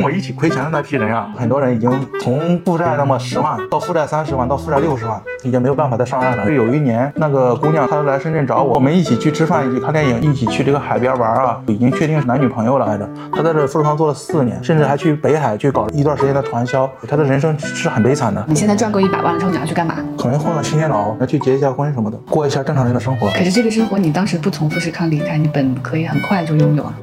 跟我一起亏钱的那批人啊，很多人已经从负债那么十万到负债三十万到负债六十万，已经没有办法再上岸了。就有一年，那个姑娘她来深圳找我，我们一起去吃饭，一起看电影，一起去这个海边玩啊，已经确定是男女朋友了来着。她在这富士康做了四年，甚至还去北海去搞了一段时间的传销。她的人生是很悲惨的。你现在赚够一百万了之后，你要去干嘛？可能换个新电脑，要去结一下婚什么的，过一下正常人的生活。可是这个生活，你当时不从富士康离开，你本可以很快就拥有啊。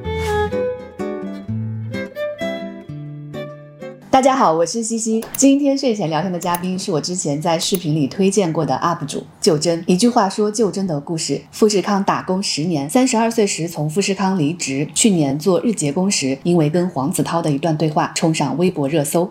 大家好，我是西西。今天睡前聊天的嘉宾是我之前在视频里推荐过的 UP 主旧真。一句话说旧真的故事：富士康打工十年，三十二岁时从富士康离职，去年做日结工时，因为跟黄子韬的一段对话冲上微博热搜。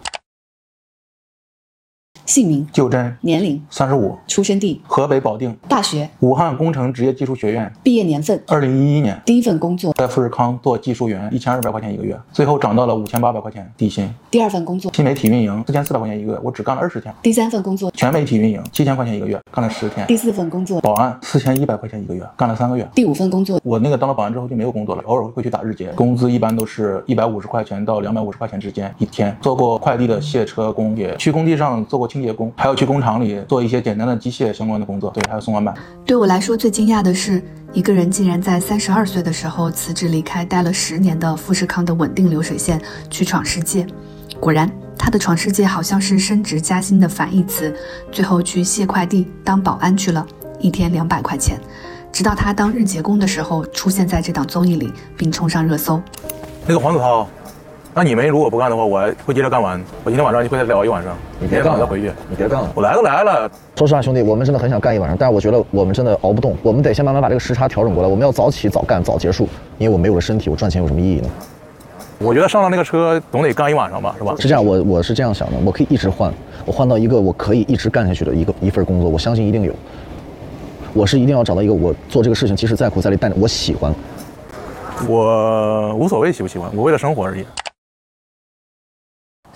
姓名：就真，年龄：三十五，出生地：河北保定，大学：武汉工程职业技术学院，毕业年份：二零一一年，第一份工作：在富士康做技术员，一千二百块钱一个月，最后涨到了五千八百块钱底薪。第二份工作：新媒体运营，四千四百块钱一个月，我只干了二十天。第三份工作：全媒体运营，七千块钱一个月，干了十天。第四份工作：保安，四千一百块钱一个月，干了三个月。第五份工作：我那个当了保安之后就没有工作了，偶尔会去打日结，工资一般都是一百五十块钱到两百五十块钱之间一天。做过快递的卸车工，也去工地上做过清洁工，还要去工厂里做一些简单的机械相关的工作，对，还有送外卖。对我来说最惊讶的是，一个人竟然在三十二岁的时候辞职离开待了十年的富士康的稳定流水线，去闯世界。果然，他的闯世界好像是升职加薪的反义词，最后去卸快递当保安去了，一天两百块钱。直到他当日结工的时候，出现在这档综艺里，并冲上热搜。那个黄子韬。那你们如果不干的话，我会接着干完。我今天晚上就会再聊一晚上。你别干了，再回去。你别干了，我来都来了。说实话，兄弟，我们真的很想干一晚上，但是我觉得我们真的熬不动。我们得先慢慢把这个时差调整过来。我们要早起早干早结束，因为我没有了身体，我赚钱有什么意义呢？我觉得上了那个车总得干一晚上吧，是吧？是这样，我我是这样想的，我可以一直换，我换到一个我可以一直干下去的一个一份工作，我相信一定有。我是一定要找到一个我做这个事情，即使再苦再累，但我喜欢。我无所谓喜不喜欢，我为了生活而已。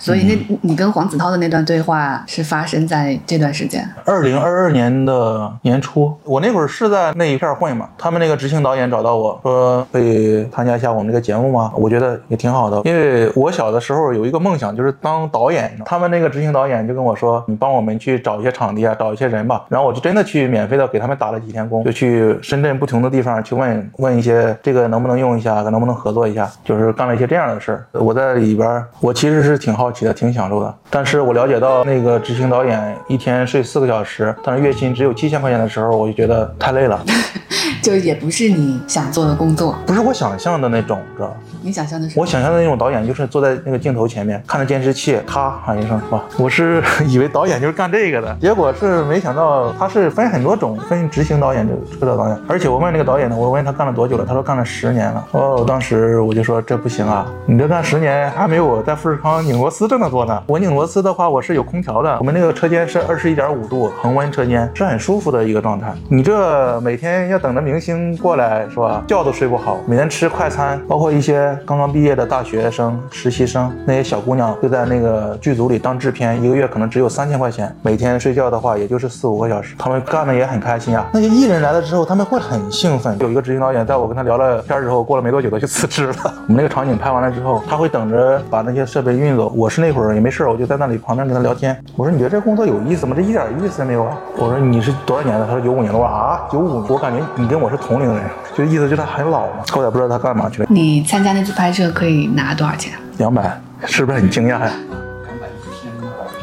所以，那你跟黄子韬的那段对话是发生在这段时间？二零二二年的年初，我那会儿是在那一片混嘛。他们那个执行导演找到我说，可以参加一下我们这个节目吗？我觉得也挺好的，因为我小的时候有一个梦想，就是当导演。他们那个执行导演就跟我说，你帮我们去找一些场地啊，找一些人吧。然后我就真的去免费的给他们打了几天工，就去深圳不同的地方去问问一些这个能不能用一下，能不能合作一下，就是干了一些这样的事儿。我在里边，我其实是挺好。起的挺享受的，但是我了解到那个执行导演一天睡四个小时，但是月薪只有七千块钱的时候，我就觉得太累了，就也不是你想做的工作，不是我想象的那种，知道吧？你想象的是？我想象的那种导演就是坐在那个镜头前面，看着监视器，咔喊一声，哇！我是 以为导演就是干这个的，结果是没想到他是分很多种，分执行导演这个导演，而且我问那个导演呢，我问他干了多久了，他说干了十年了。哦，当时我就说这不行啊，你这干十年还没有我在富士康拧螺丝。这么多呢？我拧螺丝的话，我是有空调的。我们那个车间是二十一点五度恒温车间，是很舒服的一个状态。你这每天要等着明星过来是吧？觉都睡不好，每天吃快餐，包括一些刚刚毕业的大学生、实习生，那些小姑娘就在那个剧组里当制片，一个月可能只有三千块钱，每天睡觉的话也就是四五个小时，他们干的也很开心啊。那些艺人来了之后，他们会很兴奋。有一个执行导演，在我跟他聊了天之后，过了没多久他就辞职了。我们那个场景拍完了之后，他会等着把那些设备运走。我。是那会儿也没事我就在那里旁边跟他聊天。我说你觉得这工作有意思吗？这一点意思也没有啊。我说你是多少年的？他说九五年的。我说啊，九五，我感觉你跟我是同龄人，就意思就是他很老嘛。后来不知道他干嘛去了。你参加那次拍摄可以拿多少钱？两百，是不是很惊讶呀？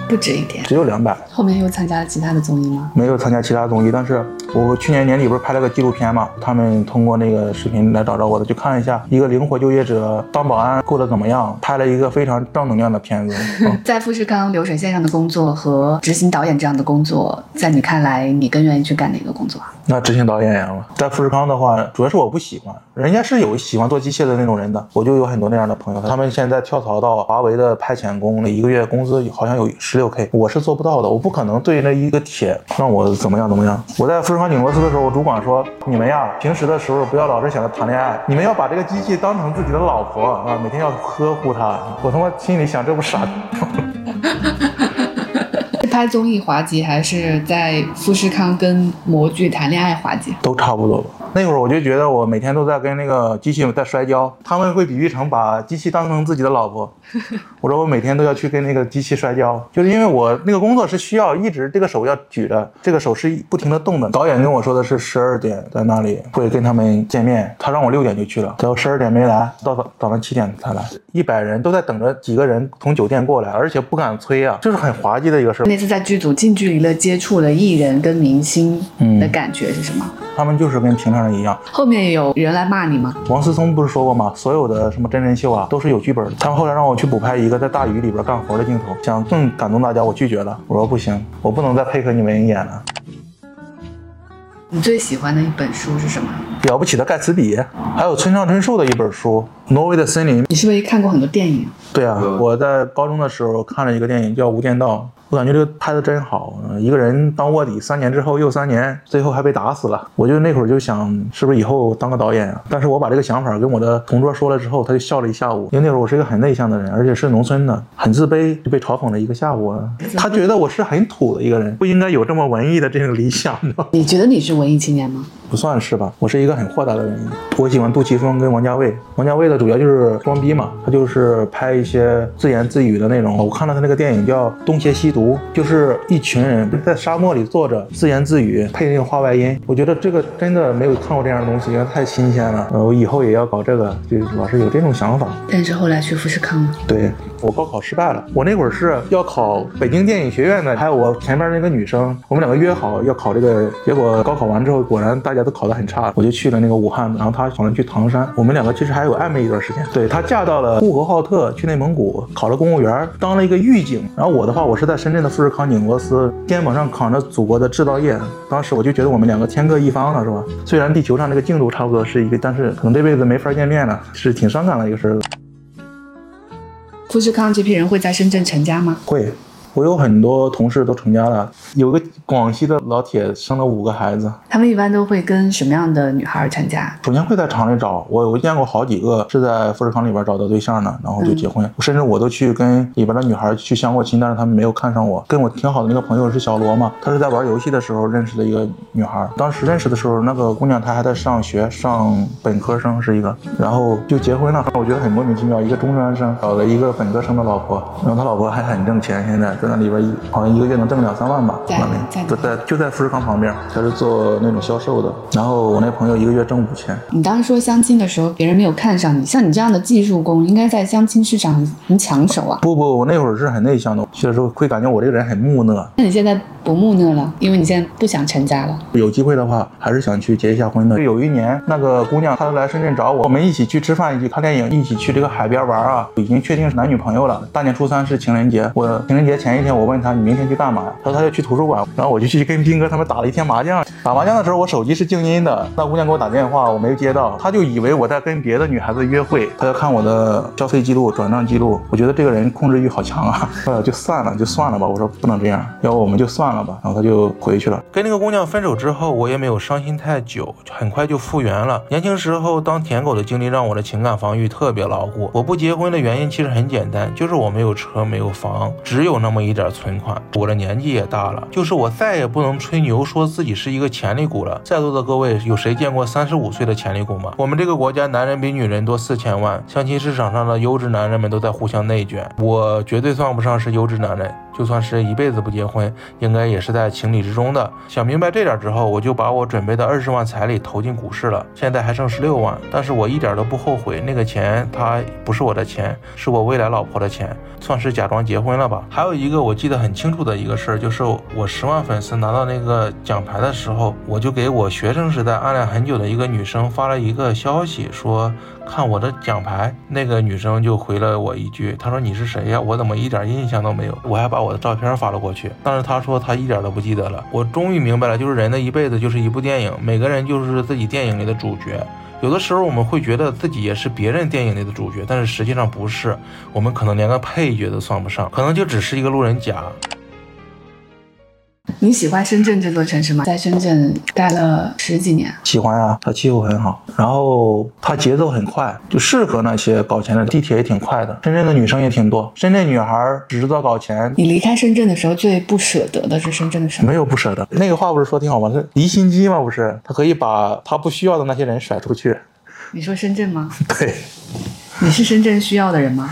不止一点，只有两百。后面又参加了其他的综艺吗？没有参加其他综艺，但是我去年年底不是拍了个纪录片嘛？他们通过那个视频来找着我的，就看一下一个灵活就业者当保安过得怎么样，拍了一个非常正能量的片子。在富士康流水线上的工作和执行导演这样的工作，在你看来，你更愿意去干哪个工作？那执行导演呀，在富士康的话，主要是我不喜欢，人家是有喜欢做机械的那种人的，我就有很多那样的朋友，他们现在跳槽到华为的派遣工，一个月工资好像有十。六 K，我是做不到的，我不可能对那一个铁让我怎么样怎么样。我在富士康拧螺丝的时候，主管说：“你们呀，平时的时候不要老是想着谈恋爱，你们要把这个机器当成自己的老婆啊，每天要呵护它。”我他妈心里想，这不傻。是拍综艺滑稽，还是在富士康跟模具谈恋爱滑稽？都差不多吧。那会儿我就觉得我每天都在跟那个机器在摔跤，他们会比喻成把机器当成自己的老婆。我说我每天都要去跟那个机器摔跤，就是因为我那个工作是需要一直这个手要举着，这个手是不停的动的。导演跟我说的是十二点在那里会跟他们见面，他让我六点就去了，然后十二点没来，到早早上七点才来，一百人都在等着几个人从酒店过来，而且不敢催啊，就是很滑稽的一个事儿。那次在剧组近距离的接触了艺人跟明星的感觉是什么？他们就是跟平常人一样。后面有人来骂你吗？王思聪不是说过吗？所有的什么真人秀啊，都是有剧本的。他们后来让我去补拍一个在大雨里边干活的镜头，想更感动大家，我拒绝了。我说不行，我不能再配合你们演了。你最喜欢的一本书是什么？了不起的盖茨比，还有村上春树的一本书《挪威的森林》。你是不是看过很多电影？对啊，我在高中的时候看了一个电影叫《无间道》。我感觉这个拍的真好，一个人当卧底，三年之后又三年，最后还被打死了。我就那会儿就想，是不是以后当个导演啊？但是我把这个想法跟我的同桌说了之后，他就笑了一下午。因为那会儿我是一个很内向的人，而且是农村的，很自卑，就被嘲讽了一个下午。他觉得我是很土的一个人，不应该有这么文艺的这种理想的。你觉得你是文艺青年吗？不算是吧，我是一个很豁达的人。我喜欢杜琪峰跟王家卫，王家卫的主要就是装逼嘛，他就是拍一些自言自语的那种。我看了他那个电影叫《东邪西毒》，就是一群人在沙漠里坐着自言自语，配那个话外音。我觉得这个真的没有看过这样的东西，因为太新鲜了。呃，我以后也要搞这个，就老是有这种想法。但是后来去富士康了。对。我高考失败了，我那会儿是要考北京电影学院的，还有我前面那个女生，我们两个约好要考这个，结果高考完之后，果然大家都考得很差，我就去了那个武汉，然后她好像去唐山，我们两个其实还有暧昧一段时间。对她嫁到了呼和浩特，去内蒙古考了公务员，当了一个狱警。然后我的话，我是在深圳的富士康拧螺丝，肩膀上扛着祖国的制造业。当时我就觉得我们两个天各一方了，是吧？虽然地球上这个进度差不多是一个，但是可能这辈子没法见面了，是挺伤感的一个事儿。富士康这批人会在深圳成家吗？会。我有很多同事都成家了，有个广西的老铁生了五个孩子。他们一般都会跟什么样的女孩参加？首先会在厂里找，我我见过好几个是在富士康里边找到对象的，然后就结婚。甚至我都去跟里边的女孩去相过亲，但是他们没有看上我。跟我挺好的那个朋友是小罗嘛，他是在玩游戏的时候认识的一个女孩。当时认识的时候，那个姑娘她还在上学，上本科生是一个，然后就结婚了。我觉得很莫名其妙，一个中专生找了一个本科生的老婆，然后他老婆还很挣钱，现在在那里边一。好像一个月能挣两三万吧，在在就在就在富士康旁边，他是做那种销售的。然后我那朋友一个月挣五千。你当时说相亲的时候，别人没有看上你，像你这样的技术工，应该在相亲市场很很抢手啊。不不，我那会儿是很内向的，去的时候会感觉我这个人很木讷。那你现在不木讷了，因为你现在不想成家了。有机会的话，还是想去结一下婚的。有一年，那个姑娘她来深圳找我，我们一起去吃饭，一起看电影，一起去这个海边玩啊，已经确定是男女朋友了。大年初三是情人节，我情人节前前一天，我问他你明天去干嘛呀？他说他要去图书馆，然后我就去跟斌哥他们打了一天麻将。打麻将的时候，我手机是静音的，那姑娘给我打电话，我没接到，他就以为我在跟别的女孩子约会，他要看我的消费记录、转账记录。我觉得这个人控制欲好强啊，呃，就算了，就算了吧。我说不能这样，要不我们就算了吧。然后他就回去了。跟那个姑娘分手之后，我也没有伤心太久，很快就复原了。年轻时候当舔狗的经历让我的情感防御特别牢固。我不结婚的原因其实很简单，就是我没有车，没有房，只有那么一点存款。我的年纪。也大了，就是我再也不能吹牛说自己是一个潜力股了。在座的各位，有谁见过三十五岁的潜力股吗？我们这个国家男人比女人多四千万，相亲市场上的优质男人们都在互相内卷，我绝对算不上是优质男人。就算是一辈子不结婚，应该也是在情理之中的。想明白这点之后，我就把我准备的二十万彩礼投进股市了，现在还剩十六万。但是我一点都不后悔，那个钱它不是我的钱，是我未来老婆的钱，算是假装结婚了吧。还有一个我记得很清楚的一个事儿，就是我十万粉丝拿到那个奖牌的时候，我就给我学生时代暗恋很久的一个女生发了一个消息，说。看我的奖牌，那个女生就回了我一句，她说你是谁呀？我怎么一点印象都没有？我还把我的照片发了过去，但是她说她一点都不记得了。我终于明白了，就是人的一辈子就是一部电影，每个人就是自己电影里的主角。有的时候我们会觉得自己也是别人电影里的主角，但是实际上不是，我们可能连个配角都算不上，可能就只是一个路人甲。你喜欢深圳这座城市吗？在深圳待了十几年，喜欢啊，它气候很好，然后它节奏很快，就适合那些搞钱的。地铁也挺快的，深圳的女生也挺多。深圳女孩只知道搞钱。你离开深圳的时候最不舍得的是深圳的什么？没有不舍得，那个话不是说挺好吗？是离心机吗？不是，他可以把他不需要的那些人甩出去。你说深圳吗？对。你是深圳需要的人吗？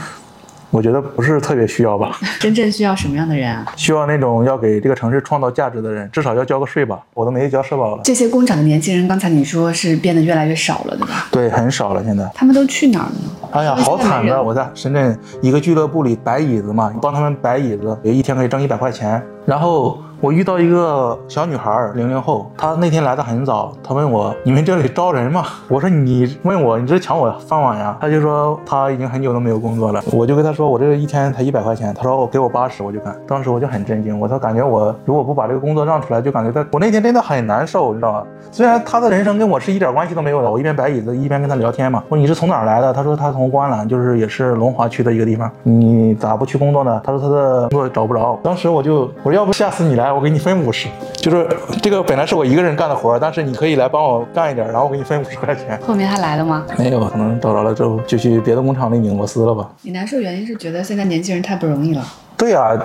我觉得不是特别需要吧。真正需要什么样的人啊？需要那种要给这个城市创造价值的人，至少要交个税吧。我都没交社保了。这些工厂的年轻人，刚才你说是变得越来越少了，对吧？对，很少了。现在他们都去哪儿了呢？哎呀，好惨的！我在深圳一个俱乐部里摆椅子嘛，帮他们摆椅子，一天可以挣一百块钱，然后。我遇到一个小女孩，零零后，她那天来的很早，她问我：“你们这里招人吗？”我说：“你问我，你这抢我饭碗呀？”她就说她已经很久都没有工作了。我就跟她说：“我这个一天才一百块钱。”她说：“我给我八十，我就干。”当时我就很震惊，我说：“感觉我如果不把这个工作让出来，就感觉在我那天真的很难受，你知道吗？虽然她的人生跟我是一点关系都没有的，我一边摆椅子一边跟她聊天嘛。我说：“你是从哪儿来的？”她说：“她从观澜，就是也是龙华区的一个地方。你咋不去工作呢？”她说：“她的工作找不着。”当时我就我说：“要不下次你来，我给你分五十。”就是这个本来是我一个人干的活，但是你可以来帮我干一点，然后我给你分五十块钱。后面他来了吗？没有，可能找着了之后就去别的工厂里拧螺丝了吧。你难受原因是觉得现在年轻人太不容易了。对呀，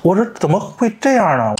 我说怎么会这样呢？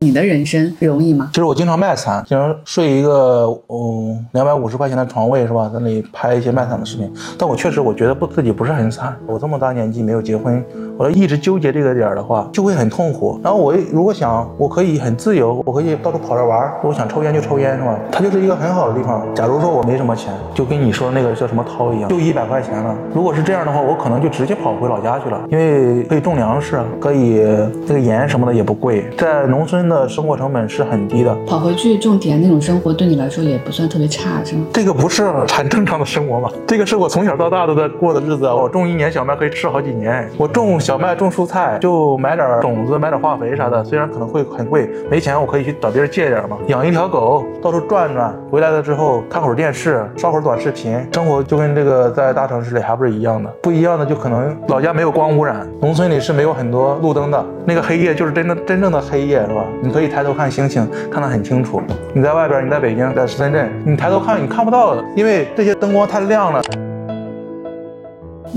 你的人生容易吗？其实我经常卖惨，经常睡一个嗯两百五十块钱的床位是吧，在那里拍一些卖惨的视频。但我确实我觉得不自己不是很惨。我这么大年纪没有结婚，我要一直纠结这个点儿的话，就会很痛苦。然后我如果想我可以很自由，我可以到处跑着玩，我想抽烟就抽烟是吧？它就是一个很好的地方。假如说我没什么钱，就跟你说那个叫什么涛一样，就一百块钱了。如果是这样的话，我可能就直接跑回老家去了，因为可以种粮食，可以那个盐什么的也不贵，在农村。的生活成本是很低的，跑回去种田那种生活对你来说也不算特别差，是吗？这个不是很正常的生活吗？这个是我从小到大都在过的日子啊！我种一年小麦可以吃好几年，我种小麦种蔬菜就买点种子，买点化肥啥的，虽然可能会很贵，没钱我可以去找别人借点嘛。养一条狗，到处转转，回来了之后看会儿电视，刷会儿短视频，生活就跟这个在大城市里还不是一样的。不一样的就可能老家没有光污染，农村里是没有很多路灯的，那个黑夜就是真的真正的黑夜，是吧？你可以抬头看星星，看得很清楚。你在外边，你在北京，在深圳，你抬头看，你看不到的，因为这些灯光太亮了。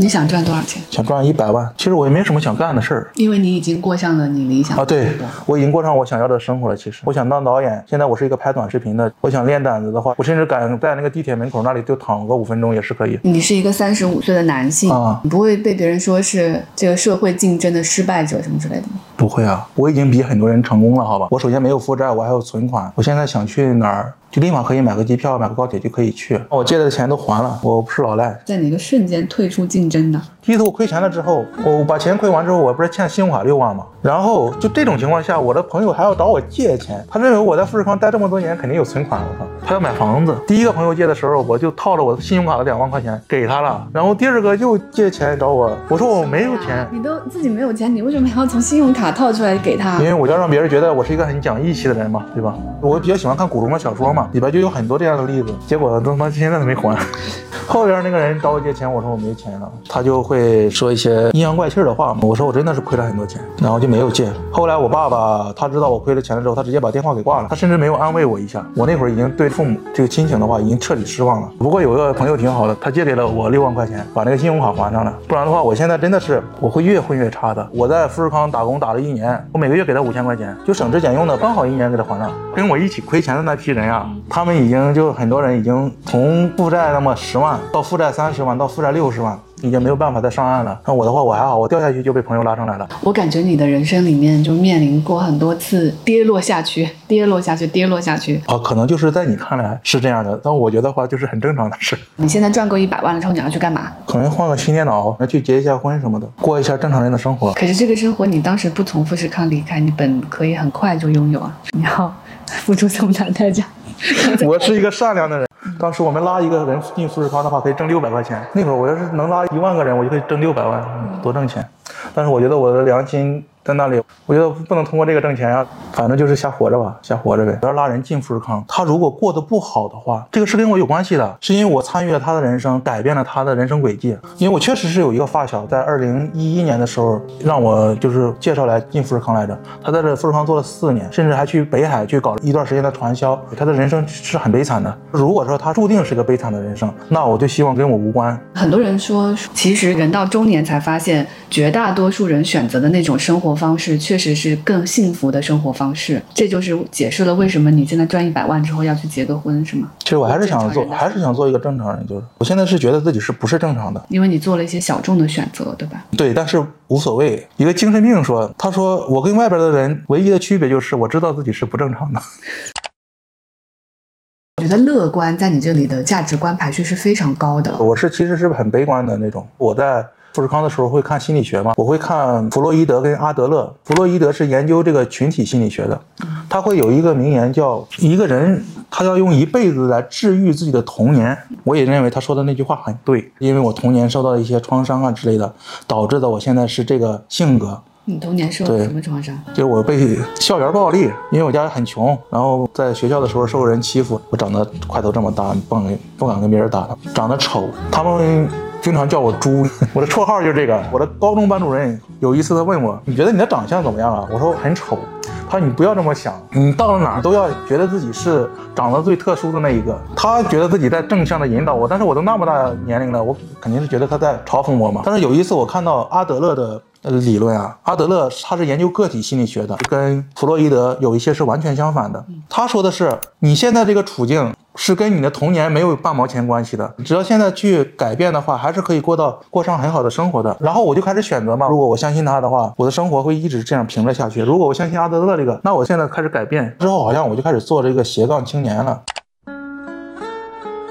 你想赚多少钱？想赚一百万。其实我也没什么想干的事儿，因为你已经过上了你理想啊。对，我已经过上我想要的生活了。其实我想当导演，现在我是一个拍短视频的。我想练胆子的话，我甚至敢在那个地铁门口那里就躺个五分钟也是可以。你是一个三十五岁的男性啊，你不会被别人说是这个社会竞争的失败者什么之类的吗？不会啊，我已经比很多人成功了，好吧。我首先没有负债，我还有存款。我现在想去哪儿？就立马可以买个机票，买个高铁就可以去。我借的钱都还了，我不是老赖。在哪个瞬间退出竞争的？第一次我亏钱了之后，我把钱亏完之后，我不是欠信用卡六万吗？然后就这种情况下，我的朋友还要找我借钱，他认为我在富士康待这么多年肯定有存款。我靠，他要买房子。第一个朋友借的时候，我就套了我的信用卡的两万块钱给他了。然后第二个又借钱找我，我说我没有钱。你都自己没有钱，你为什么还要从信用卡套出来给他？因为我要让别人觉得我是一个很讲义气的人嘛，对吧？我比较喜欢看古龙的小说嘛，里边就有很多。这样的例子，结果都他妈现在都没还。后边那个人找我借钱，我说我没钱了，他就会说一些阴阳怪气的话嘛。我说我真的是亏了很多钱，然后就没有借。后来我爸爸他知道我亏了钱了之后，他直接把电话给挂了，他甚至没有安慰我一下。我那会儿已经对父母这个亲情的话已经彻底失望了。不过有个朋友挺好的，他借给了我六万块钱，把那个信用卡还上了。不然的话，我现在真的是我会越混越差的。我在富士康打工打了一年，我每个月给他五千块钱，就省吃俭用的，刚好一年给他还上。跟我一起亏钱的那批人啊，他们已经就很。多人已经从负债那么十万到负债三十万到负债六十万，已经没有办法再上岸了。那我的话我还好，我掉下去就被朋友拉上来了。我感觉你的人生里面就面临过很多次跌落下去，跌落下去，跌落下去。啊，可能就是在你看来是这样的，但我觉得话就是很正常的事。你现在赚够一百万了之后，你要去干嘛？可能换个新电脑，要去结一下婚什么的，过一下正常人的生活。可是这个生活你当时不从富士康离开，你本可以很快就拥有啊，你要 付出这么大代价。我是一个善良的人。当时我们拉一个人进富士康的话，可以挣六百块钱。那会儿我要是能拉一万个人，我就可以挣六百万，多挣钱。但是我觉得我的良心在那里，我觉得不能通过这个挣钱呀，反正就是瞎活着吧，瞎活着呗。不要拉人进富士康，他如果过得不好的话，这个是跟我有关系的，是因为我参与了他的人生，改变了他的人生轨迹。因为我确实是有一个发小，在二零一一年的时候让我就是介绍来进富士康来着，他在这富士康做了四年，甚至还去北海去搞了一段时间的传销。他的人生是很悲惨的。如果说他注定是个悲惨的人生，那我就希望跟我无关。很多人说，其实人到中年才发现，绝大多数人选择的那种生活方式，确实是更幸福的生活方式。这就是解释了为什么你现在赚一百万之后要去结个婚，是吗？其实我还是想做，还是想做一个正常人。就是我现在是觉得自己是不是正常的，因为你做了一些小众的选择，对吧？对，但是无所谓。一个精神病说，他说我跟外边的人唯一的区别就是我知道自己是不正常的。我觉得乐观在你这里的价值观排序是非常高的。我是其实是很悲观的那种。我在富士康的时候会看心理学吗，我会看弗洛伊德跟阿德勒。弗洛伊德是研究这个群体心理学的，他会有一个名言叫“一个人他要用一辈子来治愈自己的童年”。我也认为他说的那句话很对，因为我童年受到了一些创伤啊之类的，导致的我现在是这个性格。你童年受了什么创伤？就是我被校园暴力，因为我家很穷，然后在学校的时候受人欺负。我长得块头这么大，不敢不敢跟别人打他。长得丑，他们经常叫我猪。我的绰号就是这个。我的高中班主任有一次他问我：“你觉得你的长相怎么样啊？”我说：“很丑。”他说：“你不要这么想，你到了哪儿都要觉得自己是长得最特殊的那一个。”他觉得自己在正向的引导我，但是我都那么大年龄了，我肯定是觉得他在嘲讽我嘛。但是有一次我看到阿德勒的。呃，理论啊，阿德勒他是研究个体心理学的，跟弗洛伊德有一些是完全相反的。他说的是，你现在这个处境是跟你的童年没有半毛钱关系的，只要现在去改变的话，还是可以过到过上很好的生活的。然后我就开始选择嘛，如果我相信他的话，我的生活会一直这样平着下去；如果我相信阿德勒这个，那我现在开始改变之后，好像我就开始做这个斜杠青年了。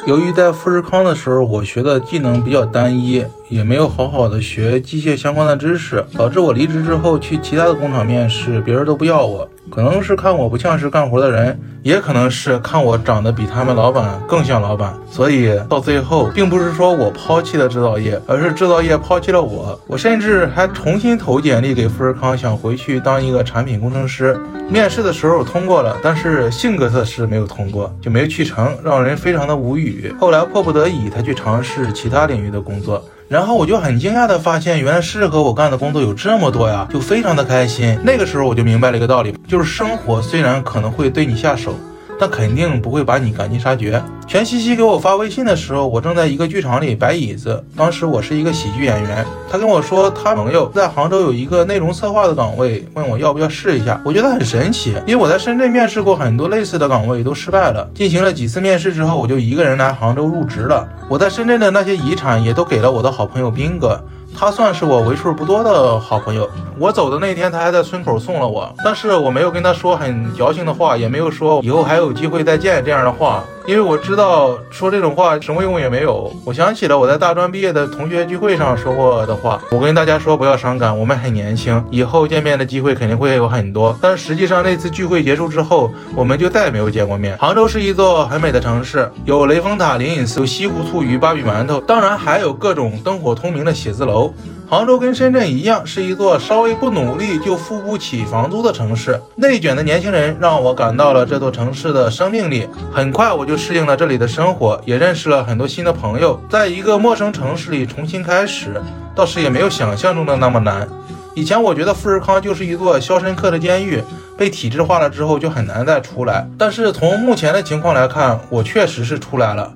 由于在富士康的时候，我学的技能比较单一，也没有好好的学机械相关的知识，导致我离职之后去其他的工厂面试，别人都不要我。可能是看我不像是干活的人，也可能是看我长得比他们老板更像老板，所以到最后，并不是说我抛弃了制造业，而是制造业抛弃了我。我甚至还重新投简历给富士康，想回去当一个产品工程师。面试的时候通过了，但是性格测试没有通过，就没有去成，让人非常的无语。后来迫不得已，才去尝试其他领域的工作。然后我就很惊讶的发现，原来适合我干的工作有这么多呀，就非常的开心。那个时候我就明白了一个道理，就是生活虽然可能会对你下手。但肯定不会把你赶尽杀绝。全西西给我发微信的时候，我正在一个剧场里摆椅子。当时我是一个喜剧演员，他跟我说他朋友在杭州有一个内容策划的岗位，问我要不要试一下。我觉得很神奇，因为我在深圳面试过很多类似的岗位，都失败了。进行了几次面试之后，我就一个人来杭州入职了。我在深圳的那些遗产也都给了我的好朋友斌哥。他算是我为数不多的好朋友。我走的那天，他还在村口送了我，但是我没有跟他说很矫情的话，也没有说以后还有机会再见这样的话。因为我知道说这种话什么用也没有。我想起了我在大专毕业的同学聚会上说过的话，我跟大家说不要伤感，我们很年轻，以后见面的机会肯定会有很多。但实际上那次聚会结束之后，我们就再也没有见过面。杭州是一座很美的城市，有雷峰塔、灵隐寺、有西湖醋鱼、芭比馒头，当然还有各种灯火通明的写字楼。杭州跟深圳一样，是一座稍微不努力就付不起房租的城市。内卷的年轻人让我感到了这座城市的生命力。很快我就适应了这里的生活，也认识了很多新的朋友。在一个陌生城市里重新开始，倒是也没有想象中的那么难。以前我觉得富士康就是一座肖申克的监狱，被体制化了之后就很难再出来。但是从目前的情况来看，我确实是出来了。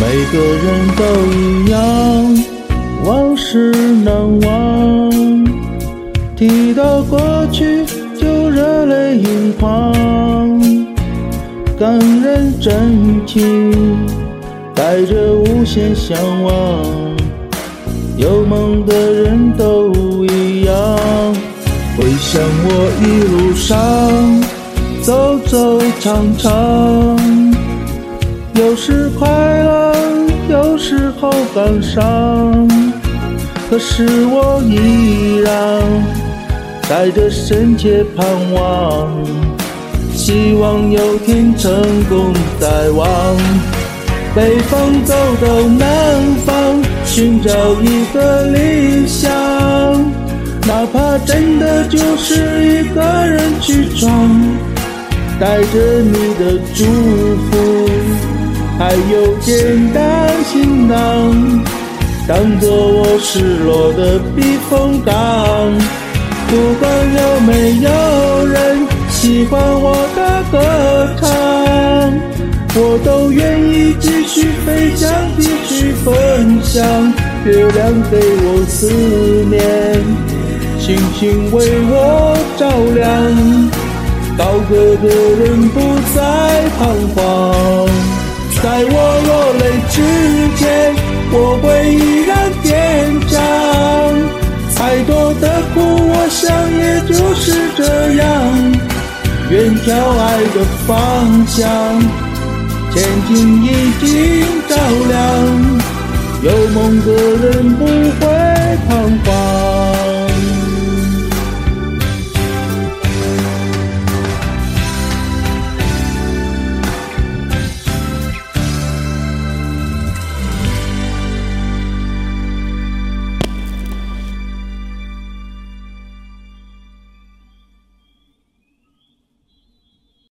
每个人都一样。往事难忘，提到过去就热泪盈眶，感人真情带着无限向往，有梦的人都一样。回想我一路上走走唱唱，有时快乐，有时候感伤。可是我依然带着深切盼望，希望有天成功再往北方走到南方，寻找一个理想。哪怕真的就是一个人去闯，带着你的祝福，还有简单行囊，当做我失落的避风港。不管有没有人喜欢我的歌唱，我都愿意继续飞翔，继续分享。月亮给我思念。星星为我照亮，高歌的人不再彷徨。在我落泪之前，我会依然坚强。再多的苦，我想也就是这样。远眺爱的方向，前景已经照亮。有梦的人不会彷徨。